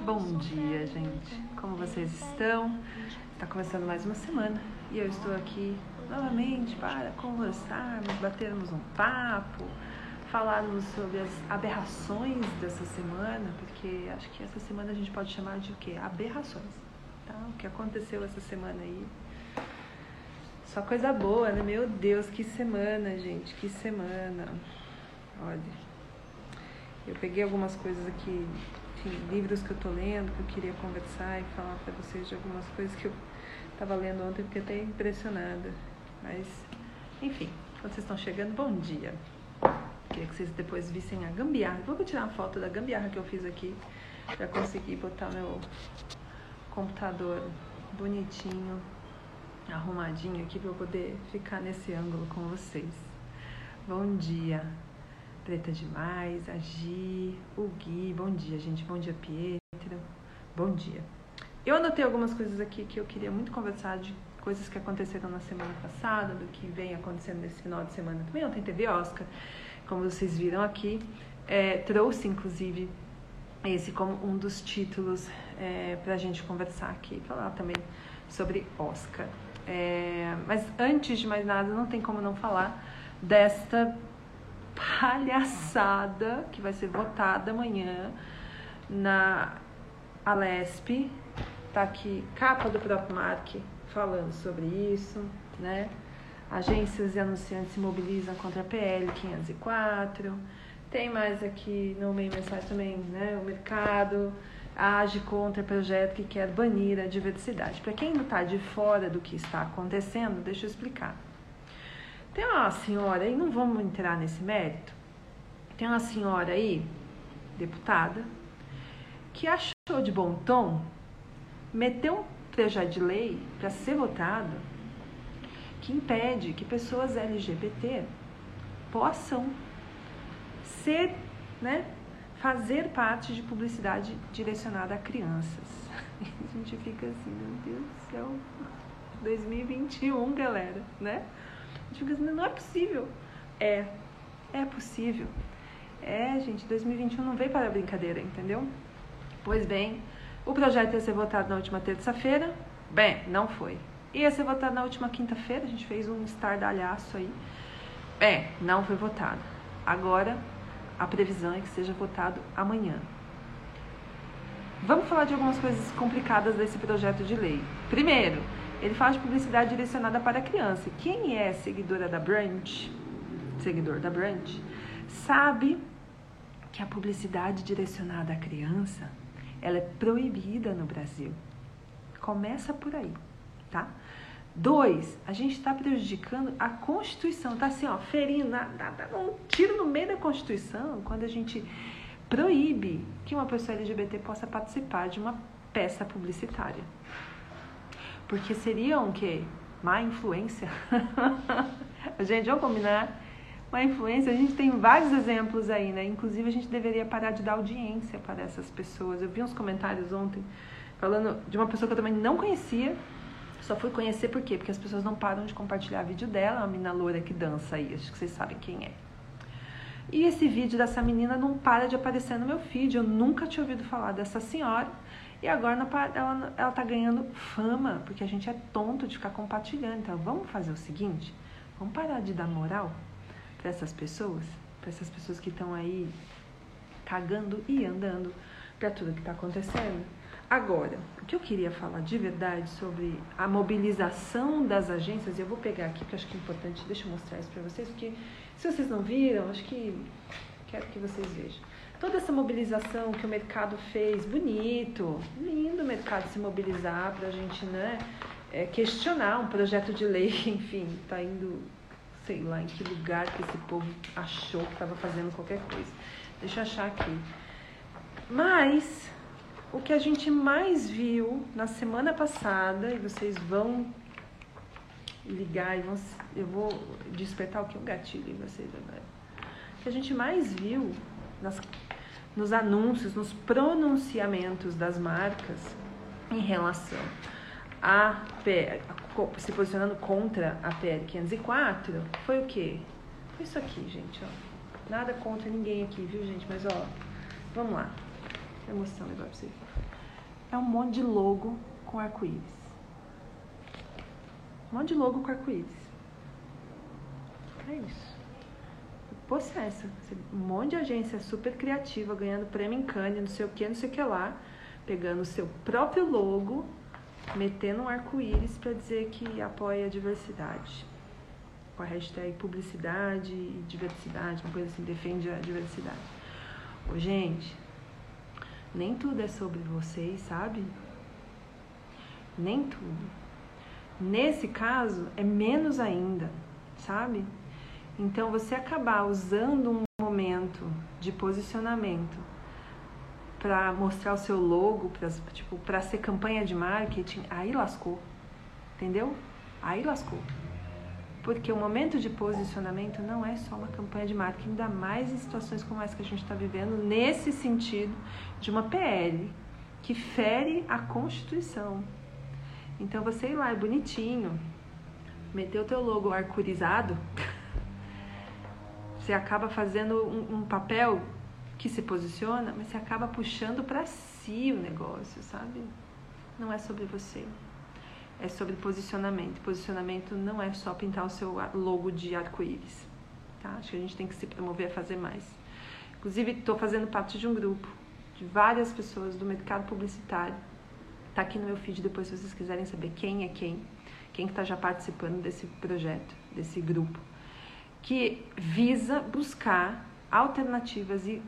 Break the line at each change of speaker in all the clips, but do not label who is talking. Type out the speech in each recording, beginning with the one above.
Bom dia, gente. Como vocês estão? Está começando mais uma semana e eu estou aqui novamente para conversarmos, batermos um papo, falarmos sobre as aberrações dessa semana, porque acho que essa semana a gente pode chamar de o quê? Aberrações. Tá? O que aconteceu essa semana aí? Só coisa boa, né? Meu Deus, que semana, gente, que semana. Olha, eu peguei algumas coisas aqui, enfim, livros que eu tô lendo, que eu queria conversar e falar para vocês de algumas coisas que eu estava lendo ontem, porque até impressionada. Mas, enfim, quando vocês estão chegando, bom dia. Queria que vocês depois vissem a gambiarra. Vou tirar uma foto da gambiarra que eu fiz aqui para conseguir botar meu computador bonitinho, arrumadinho aqui para eu poder ficar nesse ângulo com vocês. Bom dia. Preta Demais, a Gi, o Gui, bom dia, gente, bom dia, Pietro, bom dia. Eu anotei algumas coisas aqui que eu queria muito conversar de coisas que aconteceram na semana passada, do que vem acontecendo nesse final de semana também. Ontem teve Oscar, como vocês viram aqui, é, trouxe inclusive esse como um dos títulos é, para a gente conversar aqui, falar também sobre Oscar. É, mas antes de mais nada, não tem como não falar desta palhaçada que vai ser votada amanhã na Alesp. Tá aqui capa do próprio Mark falando sobre isso, né? Agências e anunciantes se mobilizam contra a PL 504. Tem mais aqui no meio mensagem também, né? O mercado age contra projeto que quer banir a diversidade. Para quem não está de fora do que está acontecendo, deixa eu explicar. Tem uma senhora aí, não vamos entrar nesse mérito, tem uma senhora aí, deputada, que achou de bom tom meter um projeto de lei para ser votado que impede que pessoas LGBT possam ser, né, fazer parte de publicidade direcionada a crianças. A gente fica assim, meu Deus do céu, 2021, galera, né? Digo assim, não é possível. É, é possível. É, gente, 2021 não veio para brincadeira, entendeu? Pois bem, o projeto ia ser votado na última terça-feira. Bem, não foi. Ia ser votado na última quinta-feira, a gente fez um estardalhaço aí. Bem, não foi votado. Agora, a previsão é que seja votado amanhã. Vamos falar de algumas coisas complicadas desse projeto de lei. Primeiro, ele fala de publicidade direcionada para a criança. Quem é seguidora da Brand, seguidor da Brand, sabe que a publicidade direcionada à criança, ela é proibida no Brasil. Começa por aí, tá? Dois, a gente está prejudicando a Constituição, tá assim, ó, ferindo, dá um tiro no meio da Constituição quando a gente proíbe que uma pessoa LGBT possa participar de uma peça publicitária. Porque seria um quê? Má influência. gente, vamos combinar? Má influência, a gente tem vários exemplos aí, né? Inclusive, a gente deveria parar de dar audiência para essas pessoas. Eu vi uns comentários ontem falando de uma pessoa que eu também não conhecia. Só fui conhecer por quê? Porque as pessoas não param de compartilhar vídeo dela, uma menina loura que dança aí, acho que vocês sabem quem é. E esse vídeo dessa menina não para de aparecer no meu feed. Eu nunca tinha ouvido falar dessa senhora. E agora ela, ela tá ganhando fama, porque a gente é tonto de ficar compartilhando. Então vamos fazer o seguinte: vamos parar de dar moral para essas pessoas, para essas pessoas que estão aí cagando e andando para tudo que está acontecendo. Agora, o que eu queria falar de verdade sobre a mobilização das agências, eu vou pegar aqui, porque acho que é importante, deixa eu mostrar isso para vocês, porque se vocês não viram, acho que quero que vocês vejam toda essa mobilização que o mercado fez, bonito, lindo o mercado se mobilizar para a gente né, é, questionar um projeto de lei, enfim, está indo, sei lá, em que lugar que esse povo achou que estava fazendo qualquer coisa. Deixa eu achar aqui. Mas o que a gente mais viu na semana passada, e vocês vão ligar e vão, eu vou despertar o que? Um gatilho em vocês agora. O que a gente mais viu nas nos anúncios, nos pronunciamentos das marcas em relação a se posicionando contra a PL 504, foi o quê? Foi isso aqui, gente, ó. Nada contra ninguém aqui, viu, gente? Mas, ó, vamos lá. emoção agora pra você. É um monte de logo com arco-íris. Um monte de logo com arco-íris. É isso. Possessa. Um monte de agência super criativa, ganhando prêmio em Cannes, não sei o que, não sei o que lá. Pegando o seu próprio logo, metendo um arco-íris para dizer que apoia a diversidade. Com a hashtag publicidade e diversidade, uma coisa assim, defende a diversidade. Ô, gente, nem tudo é sobre vocês, sabe? Nem tudo. Nesse caso, é menos ainda, sabe? Então, você acabar usando um momento de posicionamento para mostrar o seu logo, para tipo, ser campanha de marketing, aí lascou. Entendeu? Aí lascou. Porque o momento de posicionamento não é só uma campanha de marketing, ainda mais em situações como essa que a gente está vivendo, nesse sentido de uma PL que fere a Constituição. Então você ir lá, é bonitinho, meter o teu logo arcurizado, você acaba fazendo um, um papel que se posiciona, mas você acaba puxando para si o negócio, sabe? Não é sobre você é sobre posicionamento. Posicionamento não é só pintar o seu logo de arco-íris. Tá? Acho que a gente tem que se promover a fazer mais. Inclusive, estou fazendo parte de um grupo de várias pessoas do mercado publicitário. Está aqui no meu feed depois, se vocês quiserem saber quem é quem, quem está já participando desse projeto, desse grupo, que visa buscar alternativas e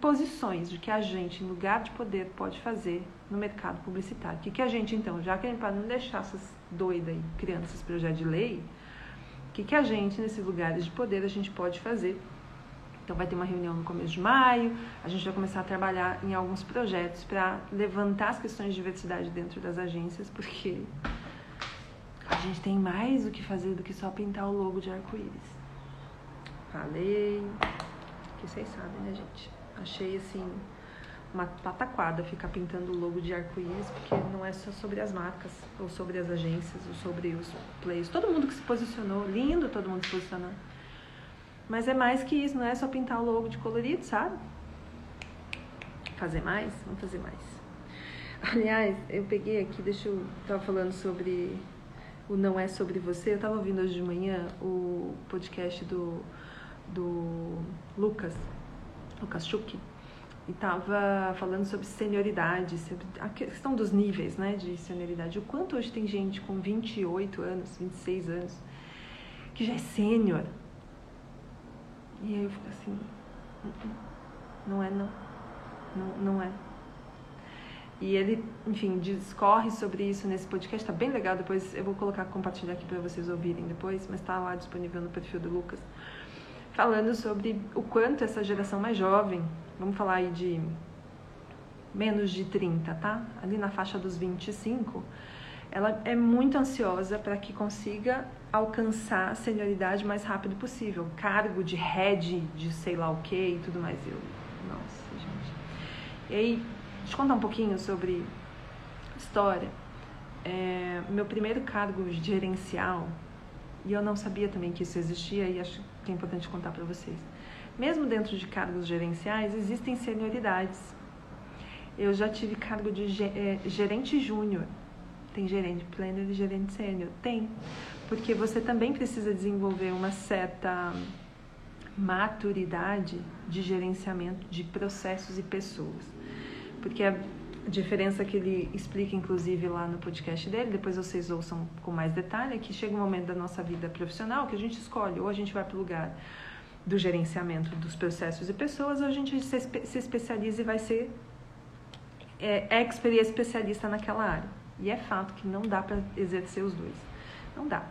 posições de que a gente, em lugar de poder, pode fazer no mercado publicitário. O que, que a gente, então, já que para não deixar essas doidas aí criando esses projetos de lei, o que, que a gente, nesses lugares de poder, a gente pode fazer? Então, vai ter uma reunião no começo de maio, a gente vai começar a trabalhar em alguns projetos para levantar as questões de diversidade dentro das agências, porque a gente tem mais o que fazer do que só pintar o logo de arco-íris. Falei, que vocês sabem, né, gente? Achei assim uma pataquada ficar pintando o logo de arco-íris, porque não é só sobre as marcas, ou sobre as agências, ou sobre os players. Todo mundo que se posicionou, lindo todo mundo se posicionando. Mas é mais que isso, não é só pintar o logo de colorido, sabe? Fazer mais? Vamos fazer mais. Aliás, eu peguei aqui, deixa eu. Tava falando sobre o Não É Sobre Você. Eu tava ouvindo hoje de manhã o podcast do, do Lucas, Lucas Schuch, e estava falando sobre senioridade, sobre a questão dos níveis né, de senioridade. O quanto hoje tem gente com 28 anos, 26 anos, que já é sênior. E aí eu fico assim, hum, não é não, não, não é. E ele, enfim, discorre sobre isso nesse podcast, tá bem legal, depois eu vou colocar, compartilhar aqui para vocês ouvirem depois, mas tá lá disponível no perfil do Lucas falando sobre o quanto essa geração mais jovem, vamos falar aí de menos de 30, tá? Ali na faixa dos 25, ela é muito ansiosa para que consiga alcançar a senioridade o mais rápido possível. Cargo de head, de sei lá o que e tudo mais. Eu, nossa, gente. E aí, deixa eu contar um pouquinho sobre história. É, meu primeiro cargo gerencial, e eu não sabia também que isso existia, e acho que é importante contar para vocês. Mesmo dentro de cargos gerenciais, existem senioridades. Eu já tive cargo de é, gerente júnior. Tem gerente pleno e gerente sênior? Tem. Porque você também precisa desenvolver uma certa maturidade de gerenciamento de processos e pessoas. Porque diferença que ele explica, inclusive, lá no podcast dele, depois vocês ouçam com mais detalhe, é que chega um momento da nossa vida profissional que a gente escolhe, ou a gente vai para o lugar do gerenciamento dos processos e pessoas, ou a gente se, se especializa e vai ser é, expert e especialista naquela área. E é fato que não dá para exercer os dois. Não dá.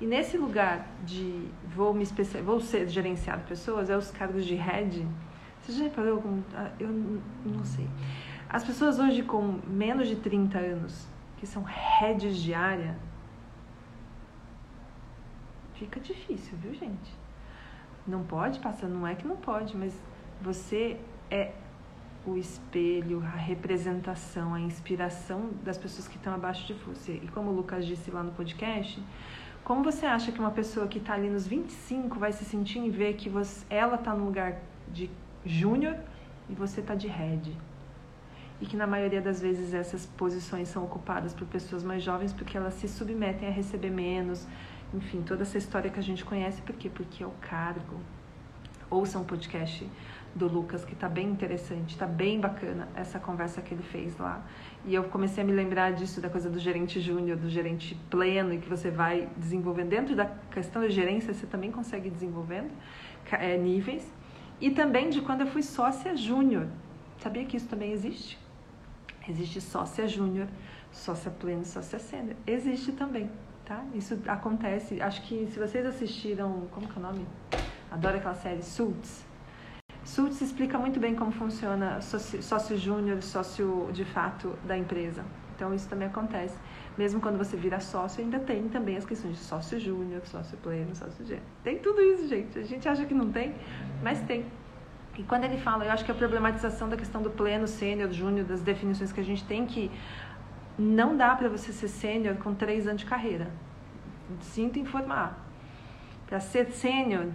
E nesse lugar de vou me vou ser gerenciado pessoas, é os cargos de head. Você já reparou. Ah, eu não sei. As pessoas hoje com menos de 30 anos, que são heads de área, fica difícil, viu, gente? Não pode passar, não é que não pode, mas você é o espelho, a representação, a inspiração das pessoas que estão abaixo de você. E como o Lucas disse lá no podcast, como você acha que uma pessoa que está ali nos 25 vai se sentir em ver que você, ela está no lugar de júnior e você está de head? E que na maioria das vezes essas posições são ocupadas por pessoas mais jovens porque elas se submetem a receber menos, enfim, toda essa história que a gente conhece, por quê? Porque é o cargo. Ouça um podcast do Lucas, que está bem interessante, está bem bacana essa conversa que ele fez lá. E eu comecei a me lembrar disso, da coisa do gerente júnior, do gerente pleno, e que você vai desenvolvendo. Dentro da questão da gerência, você também consegue desenvolvendo é, níveis. E também de quando eu fui sócia júnior. Sabia que isso também existe? Existe sócia júnior, sócia pleno, sócia sênior. Existe também, tá? Isso acontece. Acho que se vocês assistiram, como que é o nome? Adoro aquela série Suits. Suits explica muito bem como funciona sócio, sócio júnior, sócio de fato da empresa. Então isso também acontece. Mesmo quando você vira sócio, ainda tem também as questões de sócio júnior, sócio pleno, sócio gênero. Tem tudo isso, gente. A gente acha que não tem, mas tem. E quando ele fala, eu acho que a problematização da questão do pleno, sênior, júnior, das definições que a gente tem que não dá para você ser sênior com três anos de carreira. Sinto informar. Para ser sênior,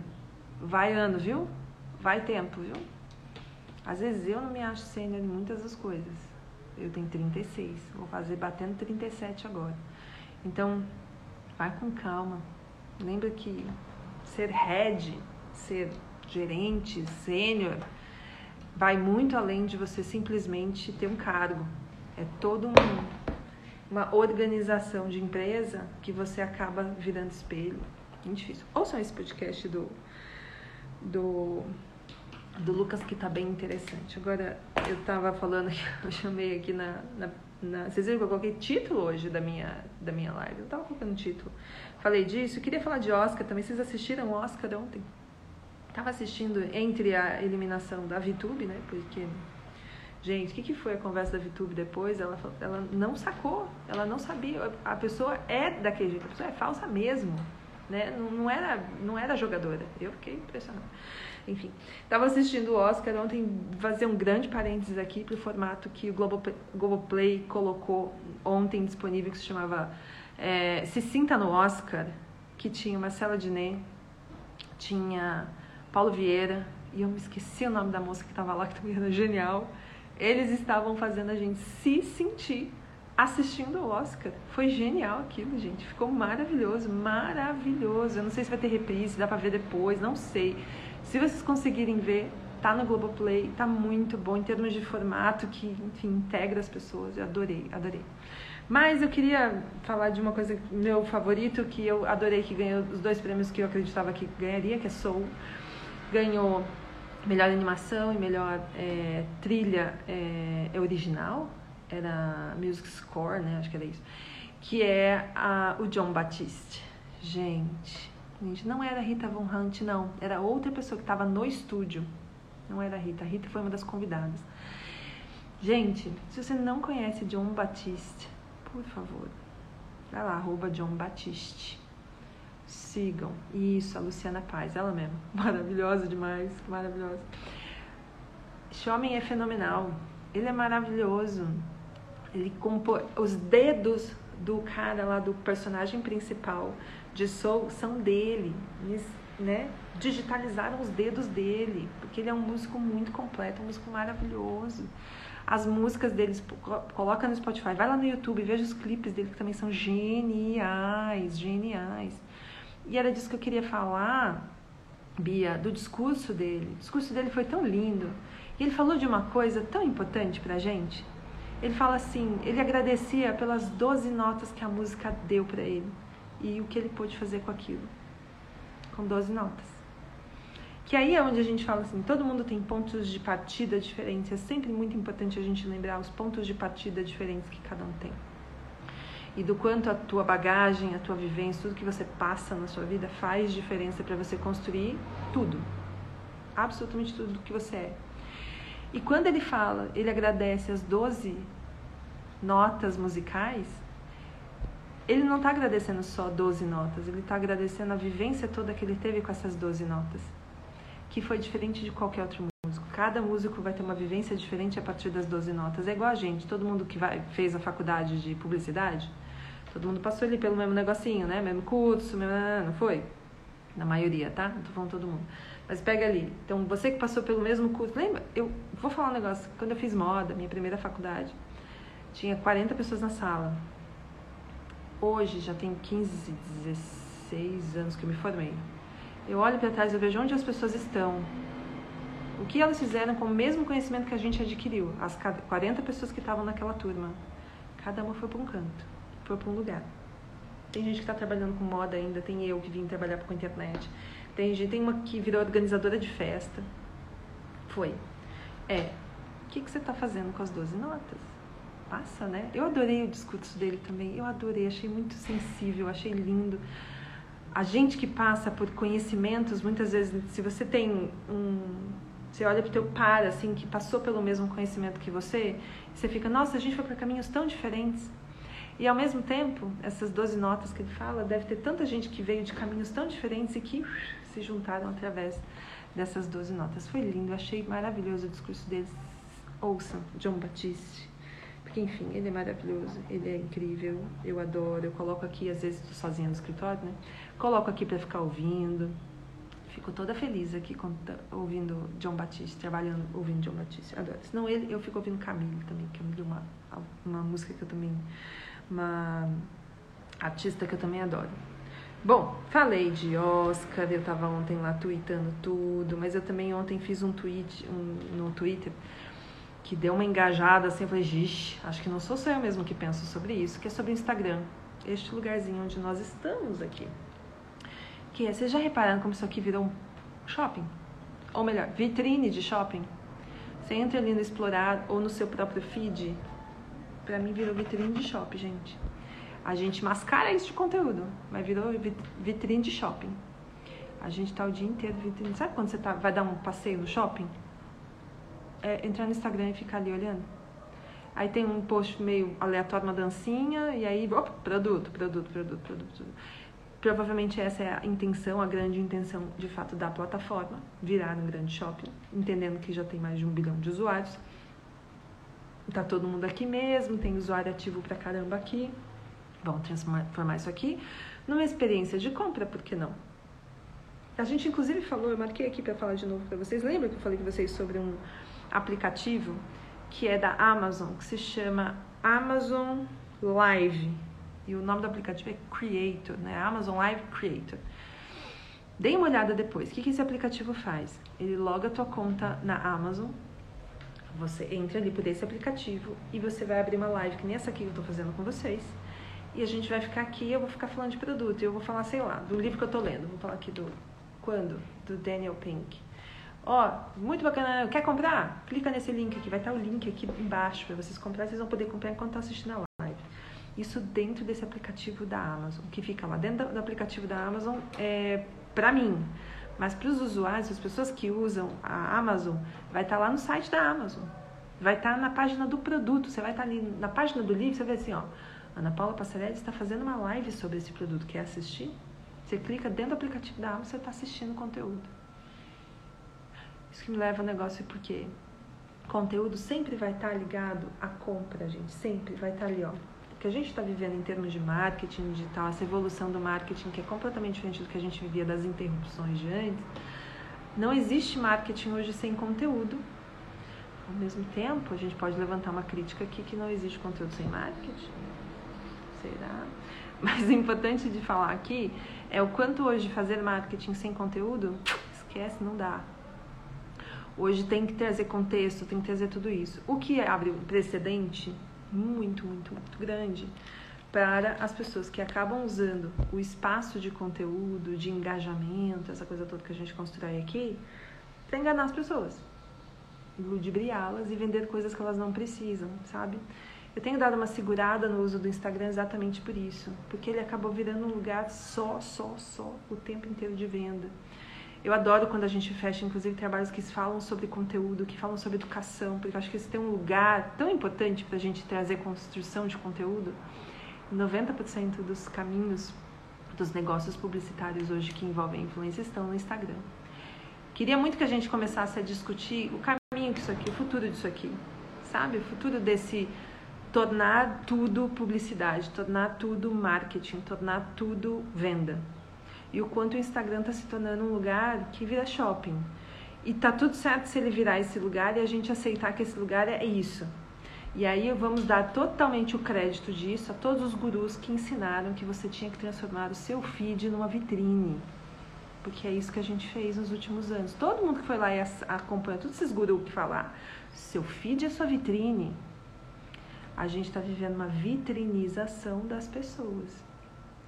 vai ano, viu? Vai tempo, viu? Às vezes eu não me acho sênior em muitas das coisas. Eu tenho 36, vou fazer batendo 37 agora. Então, vai com calma. Lembra que ser head, ser gerente, sênior, vai muito além de você simplesmente ter um cargo. É toda um, uma organização de empresa que você acaba virando espelho. Muito difícil. Ouçam esse podcast do, do, do Lucas que está bem interessante. Agora, eu estava falando eu chamei aqui na, na, na, Vocês viram que eu coloquei título hoje da minha, da minha live? Eu estava colocando título. Falei disso. Queria falar de Oscar também. Vocês assistiram Oscar ontem? Estava assistindo entre a eliminação da VTube, né? Porque, gente, o que, que foi a conversa da VTube depois? Ela, ela não sacou, ela não sabia. A pessoa é daquele jeito, a pessoa é falsa mesmo, né? Não, não era, não era jogadora. Eu fiquei impressionada. Enfim, estava assistindo o Oscar ontem, fazer um grande parênteses aqui para o formato que o Globoplay, Globoplay colocou ontem disponível, que se chamava é, Se Sinta no Oscar, que tinha Marcela Diné, tinha Paulo Vieira, e eu me esqueci o nome da moça que estava lá, que também era genial. Eles estavam fazendo a gente se sentir assistindo o Oscar. Foi genial aquilo, gente. Ficou maravilhoso, maravilhoso. Eu não sei se vai ter reprise, dá pra ver depois, não sei. Se vocês conseguirem ver, tá no Globoplay, tá muito bom em termos de formato que, enfim, integra as pessoas. Eu adorei, adorei. Mas eu queria falar de uma coisa, meu favorito, que eu adorei, que ganhou os dois prêmios que eu acreditava que ganharia, que é Soul ganhou melhor animação e melhor é, trilha é, original, era Music Score, né? Acho que era isso. Que é a, o John Batiste. Gente, gente, não era Rita Von Hunt, não. Era outra pessoa que estava no estúdio. Não era a Rita. A Rita foi uma das convidadas. Gente, se você não conhece John Batiste, por favor, vai lá, arroba John Batiste. Sigam. Isso, a Luciana Paz, ela mesma. Maravilhosa demais, maravilhosa. Esse homem é fenomenal. Ele é maravilhoso. Ele compõe os dedos do cara lá do personagem principal de Soul são dele. Eles, né, digitalizaram os dedos dele, porque ele é um músico muito completo, um músico maravilhoso. As músicas deles, coloca no Spotify, vai lá no YouTube, veja os clipes dele que também são geniais, geniais. E era disso que eu queria falar, Bia, do discurso dele. O discurso dele foi tão lindo. E ele falou de uma coisa tão importante pra gente. Ele fala assim, ele agradecia pelas 12 notas que a música deu para ele e o que ele pôde fazer com aquilo. Com 12 notas. Que aí é onde a gente fala assim, todo mundo tem pontos de partida diferentes. É sempre muito importante a gente lembrar os pontos de partida diferentes que cada um tem e do quanto a tua bagagem, a tua vivência, tudo que você passa na sua vida faz diferença para você construir tudo. Absolutamente tudo que você é. E quando ele fala, ele agradece as 12 notas musicais, ele não está agradecendo só 12 notas, ele está agradecendo a vivência toda que ele teve com essas 12 notas, que foi diferente de qualquer outro. Cada músico vai ter uma vivência diferente a partir das 12 notas. É igual a gente, todo mundo que vai, fez a faculdade de publicidade, todo mundo passou ali pelo mesmo negocinho, né? Mesmo curso, mesmo, não foi? Na maioria, tá? Não tô falando todo mundo. Mas pega ali. Então, você que passou pelo mesmo curso, lembra? Eu vou falar um negócio. Quando eu fiz moda, minha primeira faculdade, tinha 40 pessoas na sala. Hoje já tem 15, 16 anos que eu me formei. Eu olho para trás e vejo onde as pessoas estão. O que elas fizeram com o mesmo conhecimento que a gente adquiriu. As 40 pessoas que estavam naquela turma. Cada uma foi para um canto, foi para um lugar. Tem gente que está trabalhando com moda ainda, tem eu que vim trabalhar com internet. Tem gente, tem uma que virou organizadora de festa. Foi. É, o que, que você está fazendo com as 12 notas? Passa, né? Eu adorei o discurso dele também. Eu adorei, achei muito sensível, achei lindo. A gente que passa por conhecimentos, muitas vezes, se você tem um. Você olha para o teu par, assim, que passou pelo mesmo conhecimento que você, você fica, nossa, a gente foi para caminhos tão diferentes. E ao mesmo tempo, essas 12 notas que ele fala, deve ter tanta gente que veio de caminhos tão diferentes e que se juntaram através dessas 12 notas. Foi lindo, achei maravilhoso o discurso deles. Ouçam, John Batiste. Porque, enfim, ele é maravilhoso, ele é incrível, eu adoro. Eu coloco aqui, às vezes estou sozinha no escritório, né? Coloco aqui para ficar ouvindo. Fico toda feliz aqui ouvindo John Batiste, trabalhando, ouvindo John Batiste. Adoro. Senão ele, eu fico ouvindo Camille também, que é uma, uma música que eu também uma artista que eu também adoro. Bom, falei de Oscar, eu tava ontem lá tweetando tudo, mas eu também ontem fiz um tweet um, no Twitter que deu uma engajada assim, eu falei, Gixe, acho que não sou só eu mesmo que penso sobre isso, que é sobre o Instagram, este lugarzinho onde nós estamos aqui. Que é, vocês já repararam como isso aqui virou um shopping? Ou melhor, vitrine de shopping? Você entra ali no Explorar ou no seu próprio feed, Pra mim virou vitrine de shopping, gente. A gente mascara isso de conteúdo, mas virou vitrine de shopping. A gente tá o dia inteiro vitrine. Sabe quando você tá, vai dar um passeio no shopping? É, entrar no Instagram e ficar ali olhando. Aí tem um post meio aleatório, uma dancinha, e aí, opa, produto, produto, produto, produto, produto. Provavelmente essa é a intenção, a grande intenção de fato da plataforma, virar um grande shopping, entendendo que já tem mais de um bilhão de usuários tá todo mundo aqui mesmo, tem usuário ativo pra caramba aqui. Vamos transformar isso aqui numa experiência de compra, por que não? A gente inclusive falou, eu marquei aqui para falar de novo para vocês. Lembra que eu falei com vocês sobre um aplicativo que é da Amazon, que se chama Amazon Live. E o nome do aplicativo é Creator, né? Amazon Live Creator. Dê uma olhada depois. O que, que esse aplicativo faz? Ele loga a tua conta na Amazon, você entra ali por esse aplicativo e você vai abrir uma live, que nem essa aqui que eu tô fazendo com vocês. E a gente vai ficar aqui, eu vou ficar falando de produto. Eu vou falar, sei lá, do livro que eu tô lendo. Vou falar aqui do. Quando? Do Daniel Pink. Ó, muito bacana. Quer comprar? Clica nesse link aqui. Vai estar o link aqui embaixo para vocês comprarem. Vocês vão poder comprar enquanto estão assistindo a live. Isso dentro desse aplicativo da Amazon, que fica lá dentro do aplicativo da Amazon, é, para mim. Mas para os usuários, as pessoas que usam a Amazon, vai estar tá lá no site da Amazon. Vai estar tá na página do produto. Você vai estar tá ali na página do livro, você vai assim, ó. Ana Paula Passarelli está fazendo uma live sobre esse produto. Quer assistir? Você clica dentro do aplicativo da Amazon, você está assistindo o conteúdo. Isso que me leva ao negócio porque conteúdo sempre vai estar ligado à compra, gente. Sempre vai estar ali, ó que a gente está vivendo em termos de marketing digital, essa evolução do marketing que é completamente diferente do que a gente vivia das interrupções de antes, não existe marketing hoje sem conteúdo. Ao mesmo tempo, a gente pode levantar uma crítica aqui que não existe conteúdo sem marketing. Será? Mas o importante de falar aqui é o quanto hoje fazer marketing sem conteúdo, esquece, não dá. Hoje tem que trazer contexto, tem que trazer tudo isso. O que abre um precedente muito, muito, muito grande para as pessoas que acabam usando o espaço de conteúdo, de engajamento, essa coisa toda que a gente constrói aqui, para enganar as pessoas, ludibriá-las e vender coisas que elas não precisam, sabe? Eu tenho dado uma segurada no uso do Instagram exatamente por isso, porque ele acabou virando um lugar só, só, só, o tempo inteiro de venda. Eu adoro quando a gente fecha, inclusive, trabalhos que falam sobre conteúdo, que falam sobre educação, porque eu acho que isso tem um lugar tão importante para a gente trazer construção de conteúdo. 90% dos caminhos dos negócios publicitários hoje que envolvem influência estão no Instagram. Queria muito que a gente começasse a discutir o caminho disso aqui, o futuro disso aqui, sabe? O futuro desse tornar tudo publicidade, tornar tudo marketing, tornar tudo venda. E o quanto o Instagram está se tornando um lugar que vira shopping. E tá tudo certo se ele virar esse lugar e a gente aceitar que esse lugar é isso. E aí vamos dar totalmente o crédito disso a todos os gurus que ensinaram que você tinha que transformar o seu feed numa vitrine. Porque é isso que a gente fez nos últimos anos. Todo mundo que foi lá e acompanha, todos esses gurus que falar, seu feed é sua vitrine. A gente está vivendo uma vitrinização das pessoas.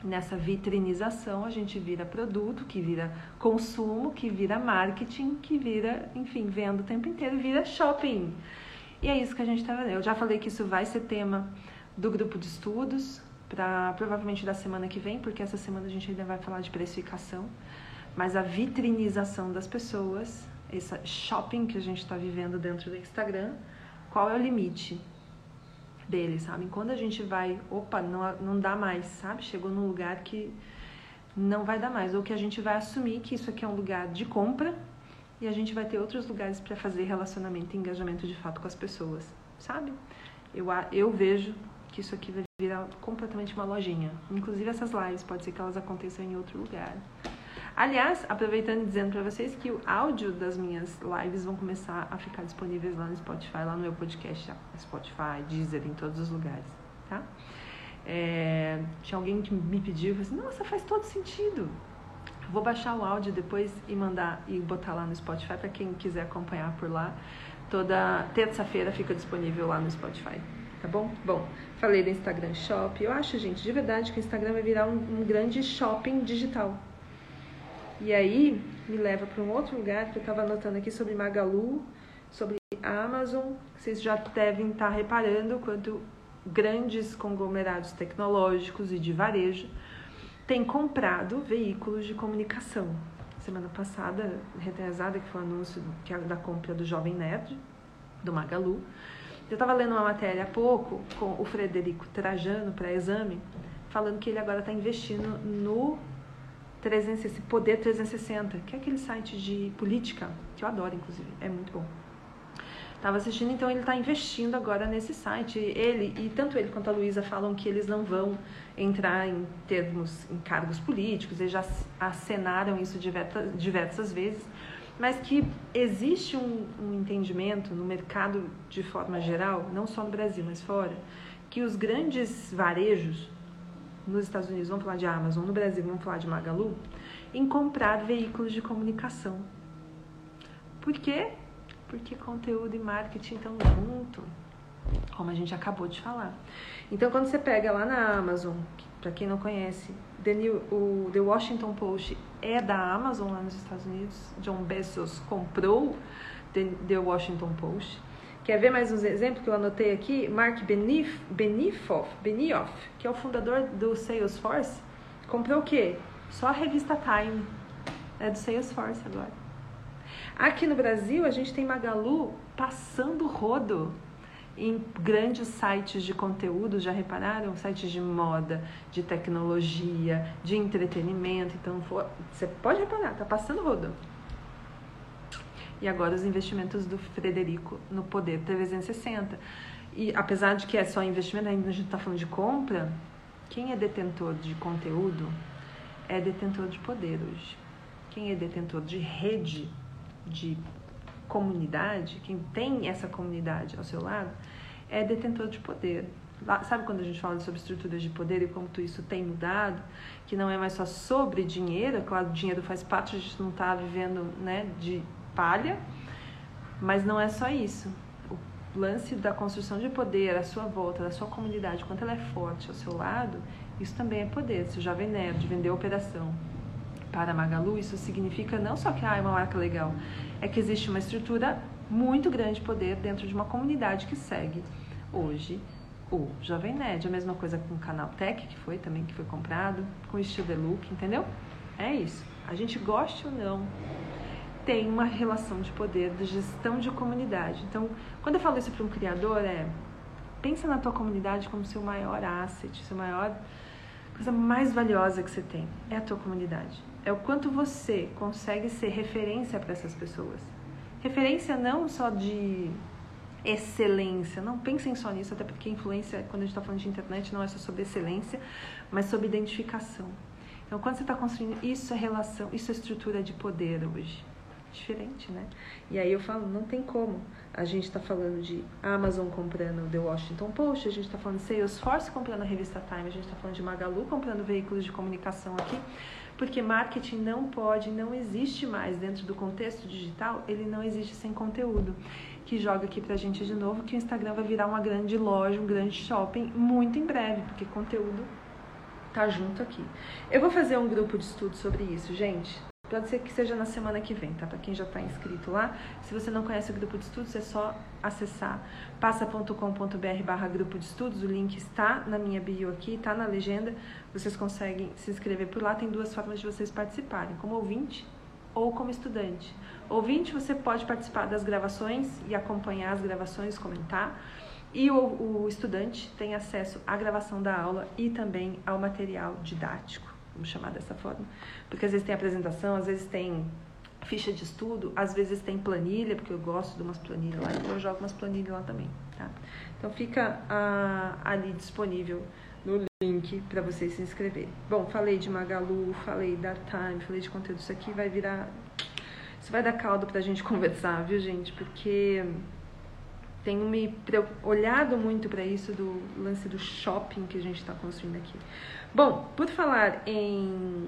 Nessa vitrinização, a gente vira produto, que vira consumo, que vira marketing, que vira, enfim, venda o tempo inteiro, vira shopping. E é isso que a gente está vendo. Eu já falei que isso vai ser tema do grupo de estudos, para provavelmente da semana que vem, porque essa semana a gente ainda vai falar de precificação. Mas a vitrinização das pessoas, esse shopping que a gente está vivendo dentro do Instagram, qual é o limite? Dele, sabe? Quando a gente vai, opa, não, não dá mais, sabe? Chegou num lugar que não vai dar mais. Ou que a gente vai assumir que isso aqui é um lugar de compra e a gente vai ter outros lugares para fazer relacionamento e engajamento de fato com as pessoas, sabe? Eu, eu vejo que isso aqui vai virar completamente uma lojinha. Inclusive essas lives, pode ser que elas aconteçam em outro lugar. Aliás, aproveitando e dizendo para vocês que o áudio das minhas lives vão começar a ficar disponíveis lá no Spotify, lá no meu podcast, Spotify, Deezer, em todos os lugares, tá? É, tinha alguém que me pediu, assim, nossa, faz todo sentido. Vou baixar o áudio depois e mandar e botar lá no Spotify para quem quiser acompanhar por lá. Toda terça-feira fica disponível lá no Spotify, tá bom? Bom, falei do Instagram Shop. Eu acho, gente, de verdade que o Instagram vai virar um, um grande shopping digital e aí me leva para um outro lugar que eu estava anotando aqui sobre Magalu, sobre Amazon. Vocês já devem estar tá reparando quanto grandes conglomerados tecnológicos e de varejo têm comprado veículos de comunicação. Semana passada, retrasada, que foi o anúncio é da compra do Jovem Nerd, do Magalu. Eu estava lendo uma matéria há pouco com o Frederico Trajano para exame, falando que ele agora está investindo no 360, esse Poder 360, que é aquele site de política, que eu adoro, inclusive, é muito bom. Estava assistindo, então ele está investindo agora nesse site. Ele, e tanto ele quanto a Luísa falam que eles não vão entrar em termos, em cargos políticos, eles já acenaram isso diversas, diversas vezes, mas que existe um, um entendimento no mercado de forma geral, não só no Brasil, mas fora, que os grandes varejos, nos Estados Unidos vamos falar de Amazon, no Brasil vamos falar de Magalu, em comprar veículos de comunicação. Por quê? Porque conteúdo e marketing estão junto, como a gente acabou de falar. Então, quando você pega lá na Amazon, para quem não conhece, The, New, o The Washington Post é da Amazon lá nos Estados Unidos. John Bezos comprou The, The Washington Post. Quer ver mais uns exemplos que eu anotei aqui? Mark Benioff, Benioff, Benioff, que é o fundador do Salesforce, comprou o quê? Só a revista Time. É do Salesforce agora. Aqui no Brasil, a gente tem Magalu passando rodo em grandes sites de conteúdo, já repararam? Sites de moda, de tecnologia, de entretenimento. Então, você pode reparar, tá passando rodo. E agora os investimentos do Frederico no Poder 360. E apesar de que é só investimento, ainda a gente está falando de compra, quem é detentor de conteúdo é detentor de poder hoje. Quem é detentor de rede, de comunidade, quem tem essa comunidade ao seu lado, é detentor de poder. Sabe quando a gente fala sobre estruturas de poder e como isso tem mudado? Que não é mais só sobre dinheiro, é claro, dinheiro faz parte, a gente não está vivendo né, de palha, mas não é só isso. O lance da construção de poder à sua volta, da sua comunidade, quanto ela é forte ao seu lado, isso também é poder. Se o Jovem Nerd vender a operação para Magalu, isso significa não só que ah, é uma marca legal, é que existe uma estrutura muito grande de poder dentro de uma comunidade que segue hoje o Jovem Nerd. A mesma coisa com o Canal Tech, que foi também que foi comprado, com o Estilo Look, entendeu? É isso. A gente goste ou não, tem uma relação de poder de gestão de comunidade. Então, quando eu falo isso para um criador, é pensa na tua comunidade como seu maior asset, seu maior coisa mais valiosa que você tem é a tua comunidade. É o quanto você consegue ser referência para essas pessoas. Referência não só de excelência, não pensem só nisso, até porque influência, quando a gente está falando de internet, não é só sobre excelência, mas sobre identificação. Então, quando você está construindo, isso é relação, isso é estrutura de poder hoje. Diferente, né? E aí eu falo, não tem como. A gente está falando de Amazon comprando The Washington Post, a gente está falando de Salesforce comprando a revista Time, a gente está falando de Magalu comprando veículos de comunicação aqui, porque marketing não pode, não existe mais dentro do contexto digital, ele não existe sem conteúdo. Que joga aqui pra gente de novo que o Instagram vai virar uma grande loja, um grande shopping muito em breve, porque conteúdo tá junto aqui. Eu vou fazer um grupo de estudo sobre isso, gente. Pode ser que seja na semana que vem, tá? Para quem já está inscrito lá. Se você não conhece o grupo de estudos, é só acessar passa.com.br barra grupo de estudos. O link está na minha bio aqui, está na legenda. Vocês conseguem se inscrever por lá. Tem duas formas de vocês participarem, como ouvinte ou como estudante. Ouvinte, você pode participar das gravações e acompanhar as gravações, comentar. E o, o estudante tem acesso à gravação da aula e também ao material didático vamos chamar dessa forma. Porque às vezes tem apresentação, às vezes tem ficha de estudo, às vezes tem planilha, porque eu gosto de umas planilhas lá, então eu jogo umas planilhas lá também, tá? Então fica ah, ali disponível no link para vocês se inscreverem. Bom, falei de Magalu, falei da Time, falei de conteúdo, isso aqui vai virar... Isso vai dar caldo pra gente conversar, viu, gente? Porque tenho me olhado muito para isso do lance do shopping que a gente está construindo aqui. Bom, por falar em.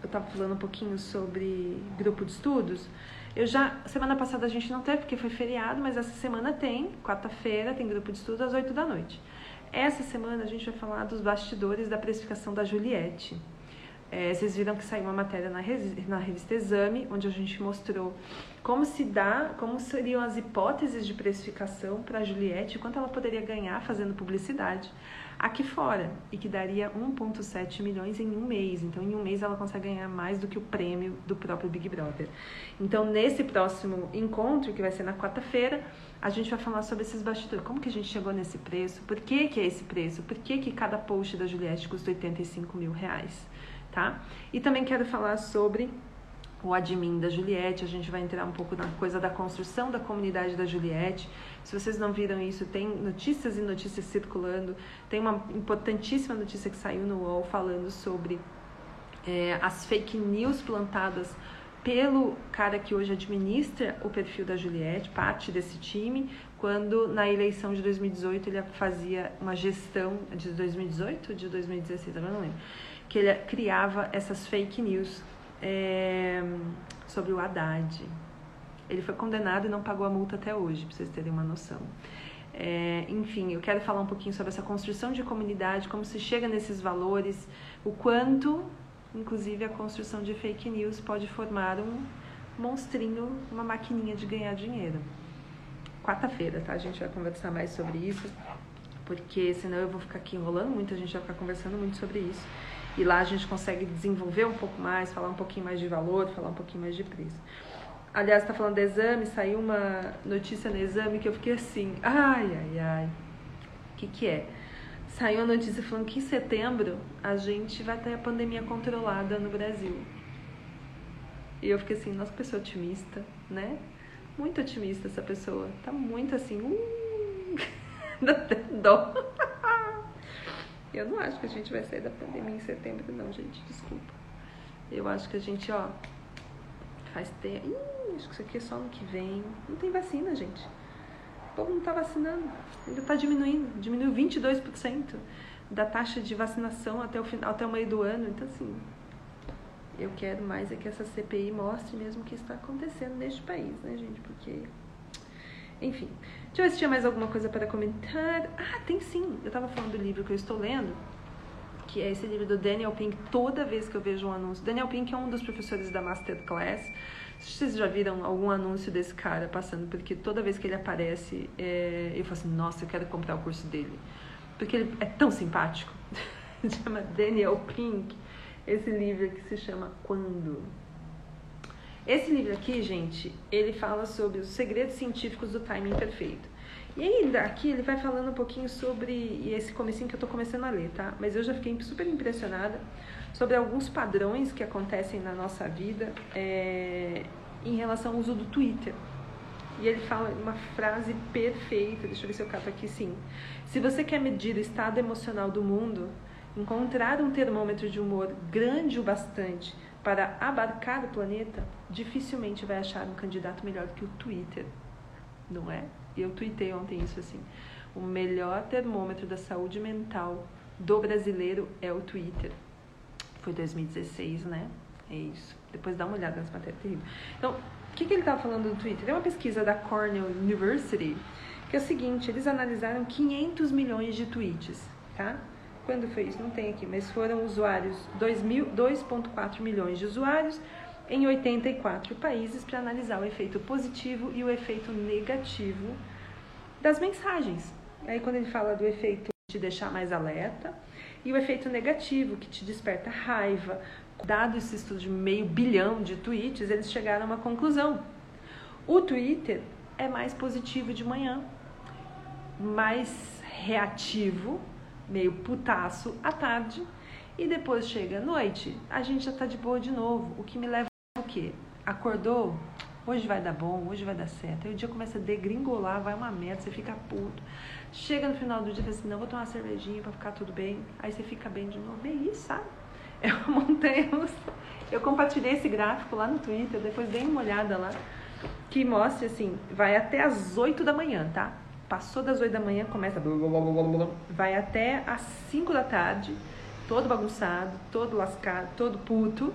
Eu estava falando um pouquinho sobre grupo de estudos. Eu já. Semana passada a gente não teve porque foi feriado, mas essa semana tem. Quarta-feira tem grupo de estudos às 8 da noite. Essa semana a gente vai falar dos bastidores da precificação da Juliette. É, vocês viram que saiu uma matéria na, na revista Exame, onde a gente mostrou como se dá, como seriam as hipóteses de precificação para a Juliette, quanto ela poderia ganhar fazendo publicidade aqui fora e que daria 1,7 milhões em um mês. Então, em um mês ela consegue ganhar mais do que o prêmio do próprio Big Brother. Então, nesse próximo encontro, que vai ser na quarta-feira, a gente vai falar sobre esses bastidores. Como que a gente chegou nesse preço? Por que, que é esse preço? Por que, que cada post da Juliette custa 85 mil reais? Tá? E também quero falar sobre o admin da Juliette, a gente vai entrar um pouco na coisa da construção da comunidade da Juliette. Se vocês não viram isso, tem notícias e notícias circulando. Tem uma importantíssima notícia que saiu no UOL falando sobre é, as fake news plantadas pelo cara que hoje administra o perfil da Juliette, parte desse time, quando na eleição de 2018 ele fazia uma gestão de 2018 ou de 2016, agora não lembro, que ele criava essas fake news é, sobre o Haddad. Ele foi condenado e não pagou a multa até hoje, para vocês terem uma noção. É, enfim, eu quero falar um pouquinho sobre essa construção de comunidade, como se chega nesses valores, o quanto, inclusive, a construção de fake news pode formar um monstrinho, uma maquininha de ganhar dinheiro. Quarta-feira, tá? A gente vai conversar mais sobre isso, porque senão eu vou ficar aqui enrolando muito, a gente vai ficar conversando muito sobre isso. E lá a gente consegue desenvolver um pouco mais, falar um pouquinho mais de valor, falar um pouquinho mais de preço. Aliás, está falando de exame, saiu uma notícia no exame que eu fiquei assim, ai, ai, ai. O que, que é? Saiu a notícia falando que em setembro a gente vai ter a pandemia controlada no Brasil. E eu fiquei assim, nossa, pessoa otimista, né? Muito otimista essa pessoa. Tá muito assim, uh, dá até dó. Eu não acho que a gente vai sair da pandemia em setembro, não, gente. Desculpa. Eu acho que a gente, ó, faz tempo. Ih, acho que isso aqui é só ano que vem. Não tem vacina, gente. O povo não tá vacinando. Ainda tá diminuindo. Diminuiu 22% da taxa de vacinação até o, final, até o meio do ano. Então, assim, eu quero mais é que essa CPI mostre mesmo o que está acontecendo neste país, né, gente? Porque enfim, deixa eu ver se tinha mais alguma coisa para comentar. Ah, tem sim. Eu estava falando do livro que eu estou lendo, que é esse livro do Daniel Pink. Toda vez que eu vejo um anúncio, Daniel Pink é um dos professores da Masterclass. Vocês já viram algum anúncio desse cara passando? Porque toda vez que ele aparece, é... eu falo assim: nossa, eu quero comprar o curso dele. Porque ele é tão simpático. chama Daniel Pink. Esse livro que se chama Quando? Esse livro aqui, gente, ele fala sobre os segredos científicos do timing perfeito. E aí, aqui ele vai falando um pouquinho sobre esse comecinho que eu tô começando a ler, tá? Mas eu já fiquei super impressionada sobre alguns padrões que acontecem na nossa vida é, em relação ao uso do Twitter. E ele fala uma frase perfeita, deixa eu ver se eu cato aqui sim. Se você quer medir o estado emocional do mundo, encontrar um termômetro de humor grande o bastante para abarcar o planeta, dificilmente vai achar um candidato melhor que o Twitter, não é? Eu tuitei ontem isso assim. O melhor termômetro da saúde mental do brasileiro é o Twitter. Foi 2016, né? É isso. Depois dá uma olhada nessa matéria terrível. Então, o que, que ele estava falando do Twitter? É uma pesquisa da Cornell University, que é o seguinte, eles analisaram 500 milhões de tweets, tá? Quando foi isso? Não tem aqui, mas foram usuários, 2,4 milhões de usuários em 84 países para analisar o efeito positivo e o efeito negativo das mensagens. Aí quando ele fala do efeito te deixar mais alerta e o efeito negativo que te desperta raiva, dado esse estudo de meio bilhão de tweets, eles chegaram a uma conclusão. O Twitter é mais positivo de manhã, mais reativo meio putaço à tarde e depois chega a noite, a gente já tá de boa de novo. O que me leva o quê? Acordou? Hoje vai dar bom, hoje vai dar certo. Aí o dia começa a degringolar, vai uma merda, você fica puto. Chega no final do dia e assim, não, vou tomar uma cervejinha pra ficar tudo bem. Aí você fica bem de novo. É isso, sabe? É uma montanha Eu compartilhei esse gráfico lá no Twitter, depois dei uma olhada lá, que mostra assim, vai até as 8 da manhã, tá? Passou das 8 da manhã, começa. Vai até as 5 da tarde, todo bagunçado, todo lascado, todo puto.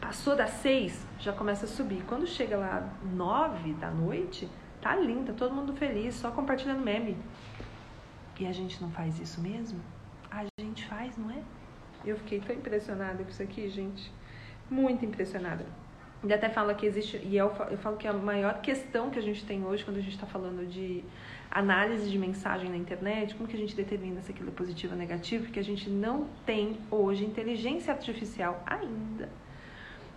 Passou das 6, já começa a subir. Quando chega lá 9 da noite, tá linda, todo mundo feliz, só compartilhando meme. E a gente não faz isso mesmo? A gente faz, não é? Eu fiquei tão impressionada com isso aqui, gente. Muito impressionada. Ele até fala que existe, e eu falo que a maior questão que a gente tem hoje, quando a gente está falando de análise de mensagem na internet, como que a gente determina se aquilo é positivo ou negativo, porque a gente não tem hoje inteligência artificial ainda.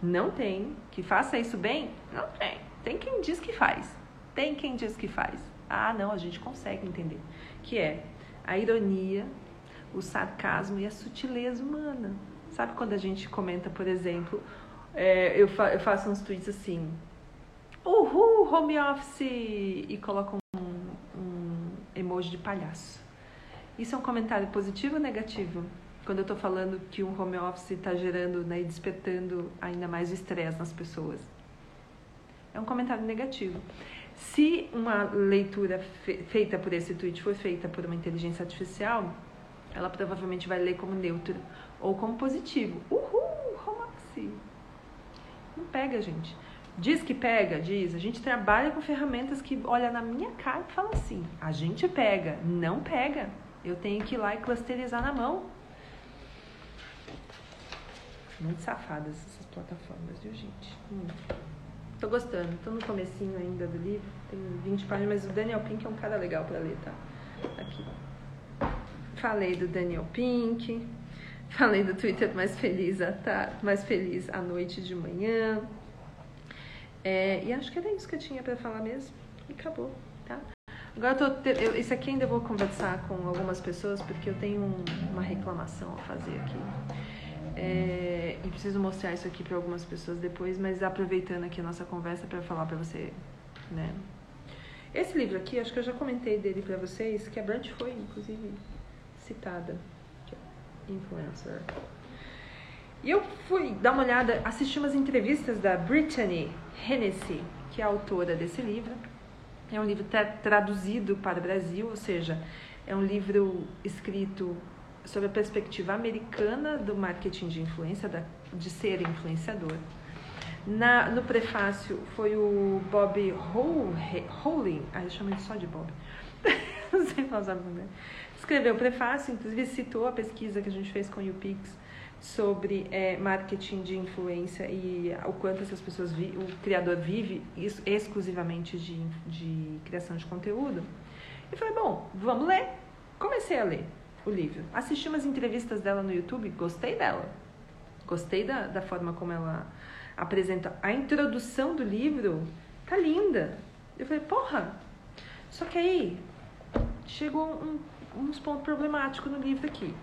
Não tem. Que faça isso bem? Não tem. Tem quem diz que faz. Tem quem diz que faz. Ah, não, a gente consegue entender. Que é a ironia, o sarcasmo e a sutileza humana. Sabe quando a gente comenta, por exemplo, é, eu, fa eu, faço uns tweets assim, uhul, home office, e coloco um, um emoji de palhaço. Isso é um comentário positivo ou negativo? Quando eu estou falando que um home office está gerando né, e despertando ainda mais estresse nas pessoas. É um comentário negativo. Se uma leitura fe feita por esse tweet foi feita por uma inteligência artificial, ela provavelmente vai ler como neutro ou como positivo. Uhul, home office. Não pega, gente. Diz que pega, diz. A gente trabalha com ferramentas que olha na minha cara e fala assim: a gente pega, não pega. Eu tenho que ir lá e clusterizar na mão. Muito safadas essas plataformas, viu, gente? Hum. Tô gostando. Tô no comecinho ainda do livro. Tem 20 páginas, mas o Daniel Pink é um cara legal para ler, tá? Aqui. Falei do Daniel Pink. Falei do Twitter mais feliz à tarde, mais feliz à noite de manhã. É, e acho que era isso que eu tinha para falar mesmo. E acabou, tá? Agora eu tô, eu, isso aqui ainda vou conversar com algumas pessoas porque eu tenho um, uma reclamação a fazer aqui. É, e preciso mostrar isso aqui para algumas pessoas depois, mas aproveitando aqui a nossa conversa para falar para você, né? Esse livro aqui, acho que eu já comentei dele para vocês, que a Brant foi inclusive citada influencer. E eu fui dar uma olhada, assisti umas entrevistas da Brittany Hennessy, que é autora desse livro. É um livro traduzido para o Brasil, ou seja, é um livro escrito sobre a perspectiva americana do marketing de influência, da, de ser influenciador. Na, no prefácio foi o Bob Howling, ah, eu chamo ele só de Bob, não sei falar o nome escreveu o prefácio, inclusive citou a pesquisa que a gente fez com o UPix sobre é, marketing de influência e o quanto essas pessoas, vi, o criador vive isso, exclusivamente de, de criação de conteúdo. E falei, bom, vamos ler. Comecei a ler o livro. Assisti umas entrevistas dela no YouTube, gostei dela. Gostei da, da forma como ela apresenta. A introdução do livro tá linda. Eu falei, porra! Só que aí chegou um uns pontos problemáticos no livro aqui.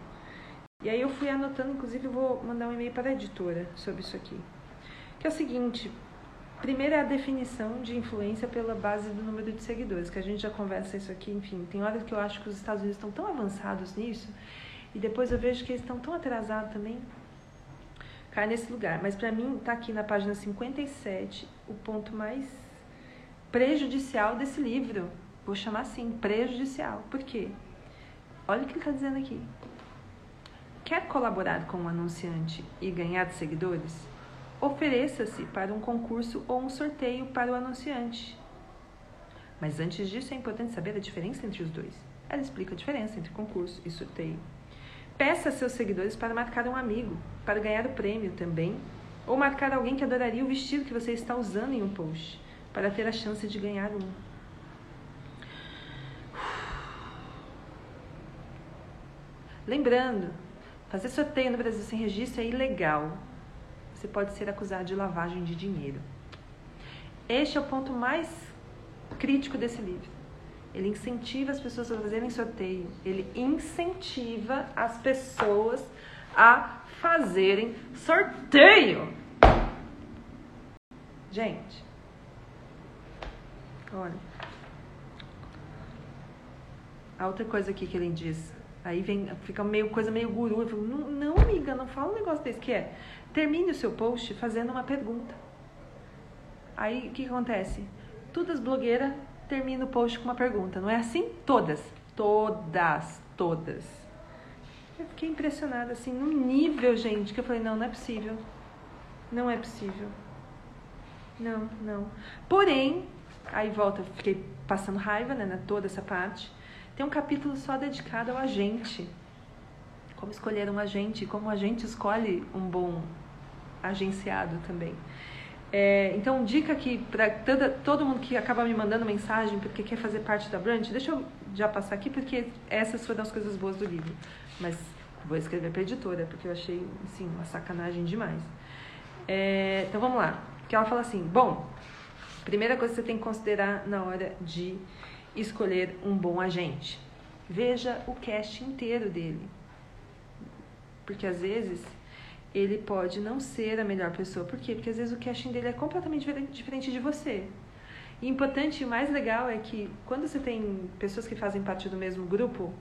E aí eu fui anotando, inclusive vou mandar um e-mail para a editora sobre isso aqui. Que é o seguinte, primeiro é a definição de influência pela base do número de seguidores, que a gente já conversa isso aqui, enfim, tem horas que eu acho que os Estados Unidos estão tão avançados nisso E depois eu vejo que eles estão tão atrasados também. Cai nesse lugar. Mas para mim, tá aqui na página 57 o ponto mais prejudicial desse livro. Vou chamar assim, prejudicial. Por quê? Olha o que ele está dizendo aqui. Quer colaborar com um anunciante e ganhar seguidores? Ofereça-se para um concurso ou um sorteio para o anunciante. Mas antes disso é importante saber a diferença entre os dois. Ela explica a diferença entre concurso e sorteio. Peça a seus seguidores para marcar um amigo, para ganhar o prêmio também, ou marcar alguém que adoraria o vestido que você está usando em um post, para ter a chance de ganhar um. Lembrando, fazer sorteio no Brasil sem registro é ilegal. Você pode ser acusado de lavagem de dinheiro. Este é o ponto mais crítico desse livro. Ele incentiva as pessoas a fazerem sorteio. Ele incentiva as pessoas a fazerem sorteio. Gente, olha. A outra coisa aqui que ele diz, aí vem, fica meio coisa meio guru. Eu falo, não, não, amiga, não fala um negócio desse que é. Termine o seu post fazendo uma pergunta. Aí o que, acontece? Todas as blogueiras terminam o post com uma pergunta, não é assim? Todas, todas, todas. Eu fiquei impressionada, assim, num nível, gente, que eu falei, não, não é possível. Não é possível. Não, não. Porém, aí volta, fiquei passando raiva, né, toda essa parte. Tem um capítulo só dedicado ao agente. Como escolher um agente, como o agente escolhe um bom agenciado também. É, então, dica aqui para todo mundo que acaba me mandando mensagem porque quer fazer parte da Brand, deixa eu já passar aqui porque essas foram as coisas boas do livro. Mas vou escrever para editora porque eu achei, assim, uma sacanagem demais. É, então, vamos lá. Que ela fala assim: bom, primeira coisa que você tem que considerar na hora de escolher um bom agente. Veja o cast inteiro dele. Porque às vezes ele pode não ser a melhor pessoa. Por quê? Porque às vezes o casting dele é completamente diferente de você. E importante e mais legal é que quando você tem pessoas que fazem parte do mesmo grupo,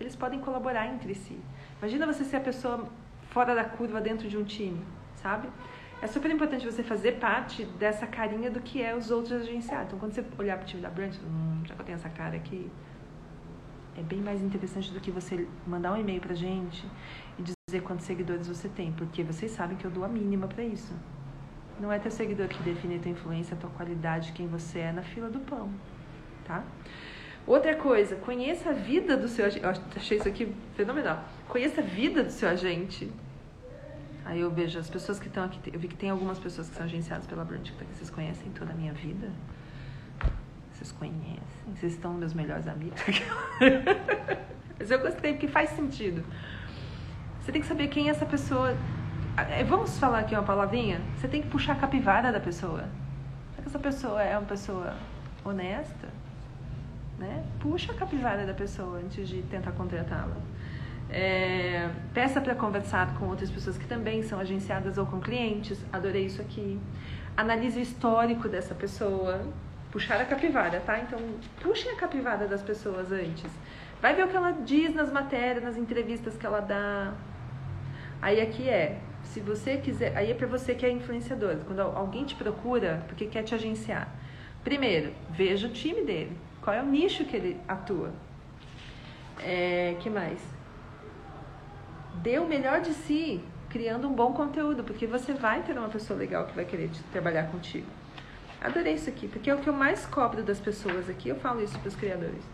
eles podem colaborar entre si. Imagina você ser a pessoa fora da curva dentro de um time, sabe? É super importante você fazer parte dessa carinha do que é os outros agenciados. Então, quando você olhar para o time da Branch, hum, já que eu tenho essa cara aqui, é bem mais interessante do que você mandar um e-mail pra gente e dizer quantos seguidores você tem, porque vocês sabem que eu dou a mínima para isso. Não é teu seguidor que define tua influência, tua qualidade, quem você é na fila do pão, tá? Outra coisa, conheça a vida do seu agente. Eu achei isso aqui fenomenal. Conheça a vida do seu agente. Aí eu vejo as pessoas que estão aqui. Eu vi que tem algumas pessoas que são agenciadas pela Brand que vocês conhecem toda a minha vida. Vocês conhecem. Vocês estão meus melhores amigos. Mas eu gostei porque faz sentido. Você tem que saber quem é essa pessoa. É, vamos falar aqui uma palavrinha? Você tem que puxar a capivara da pessoa. Será que essa pessoa é uma pessoa honesta? Né? Puxa a capivara da pessoa antes de tentar contratá-la. É, peça para conversar com outras pessoas que também são agenciadas ou com clientes. Adorei isso aqui. Analise o histórico dessa pessoa. Puxar a capivara, tá? Então, puxem a capivara das pessoas antes. Vai ver o que ela diz nas matérias, nas entrevistas que ela dá. Aí aqui é, se você quiser, aí é para você que é influenciador, quando alguém te procura porque quer te agenciar. Primeiro, veja o time dele, qual é o nicho que ele atua. É, que mais? Dê o melhor de si, criando um bom conteúdo, porque você vai ter uma pessoa legal que vai querer trabalhar contigo. Adorei isso aqui, porque é o que eu mais cobro das pessoas aqui, eu falo isso para os criadores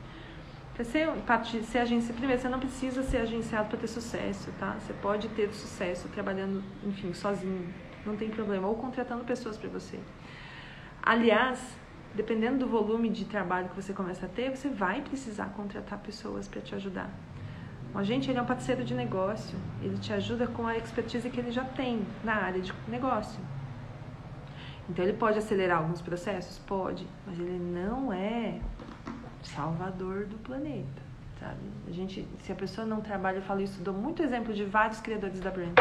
ser parte ser agência, primeiro, você não precisa ser agenciado para ter sucesso, tá? Você pode ter sucesso trabalhando, enfim, sozinho, não tem problema, ou contratando pessoas para você. Aliás, dependendo do volume de trabalho que você começa a ter, você vai precisar contratar pessoas para te ajudar. O agente ele é um parceiro de negócio, ele te ajuda com a expertise que ele já tem na área de negócio. Então ele pode acelerar alguns processos? Pode, mas ele não é salvador do planeta, sabe? A gente, se a pessoa não trabalha, eu falo isso, dou muito exemplo de vários criadores da brand,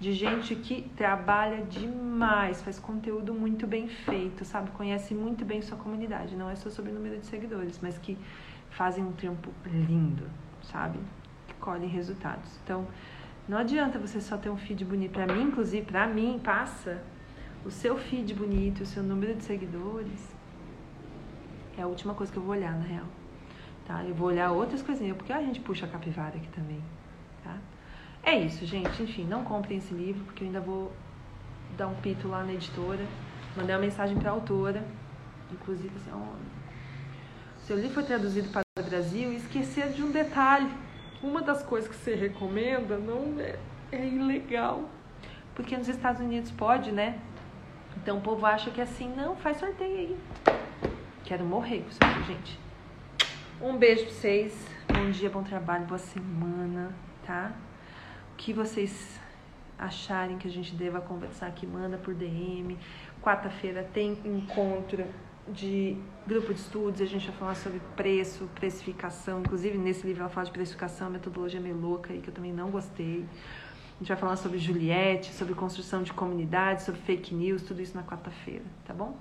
de gente que trabalha demais, faz conteúdo muito bem feito, sabe? Conhece muito bem sua comunidade, não é só sobre o número de seguidores, mas que fazem um trampo lindo, sabe? Colhem resultados. Então, não adianta você só ter um feed bonito. Para mim, inclusive, para mim, passa o seu feed bonito, o seu número de seguidores. É a última coisa que eu vou olhar, na real. Tá? Eu vou olhar outras coisinhas, porque a gente puxa a capivara aqui também. Tá? É isso, gente. Enfim, não comprem esse livro, porque eu ainda vou dar um pito lá na editora. Mandei uma mensagem para a autora, inclusive assim, oh, seu livro foi traduzido para o Brasil e esquecer de um detalhe. Uma das coisas que você recomenda não é, é ilegal. Porque nos Estados Unidos pode, né? Então o povo acha que é assim, não, faz sorteio aí. Quero morrer com isso aqui, gente. Um beijo pra vocês. Bom dia, bom trabalho, boa semana, tá? O que vocês acharem que a gente deva conversar aqui, manda por DM. Quarta-feira tem encontro de grupo de estudos, a gente vai falar sobre preço, precificação. Inclusive, nesse livro ela fala de precificação, metodologia meio louca aí, que eu também não gostei. A gente vai falar sobre Juliette, sobre construção de comunidade, sobre fake news, tudo isso na quarta-feira, tá bom?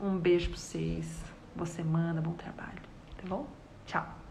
Um beijo pra vocês. Boa semana, bom trabalho, tá bom? Tchau.